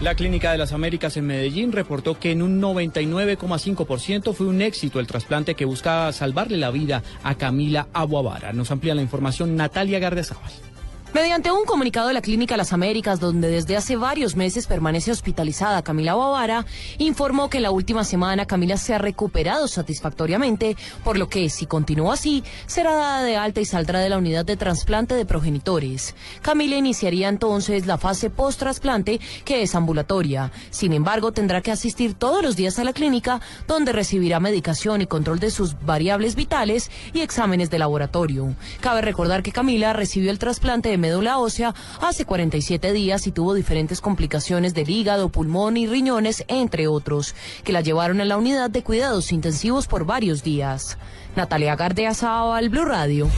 La Clínica de las Américas en Medellín reportó que en un 99,5% fue un éxito el trasplante que buscaba salvarle la vida a Camila Aguavara. Nos amplía la información Natalia Gardezábal. Mediante un comunicado de la Clínica Las Américas, donde desde hace varios meses permanece hospitalizada Camila Bavara, informó que la última semana Camila se ha recuperado satisfactoriamente, por lo que, si continúa así, será dada de alta y saldrá de la unidad de trasplante de progenitores. Camila iniciaría entonces la fase post-trasplante, que es ambulatoria. Sin embargo, tendrá que asistir todos los días a la clínica, donde recibirá medicación y control de sus variables vitales y exámenes de laboratorio. Cabe recordar que Camila recibió el trasplante de médula ósea hace 47 días y tuvo diferentes complicaciones del hígado, pulmón y riñones, entre otros, que la llevaron a la unidad de cuidados intensivos por varios días. Natalia Gardea al Blue Radio.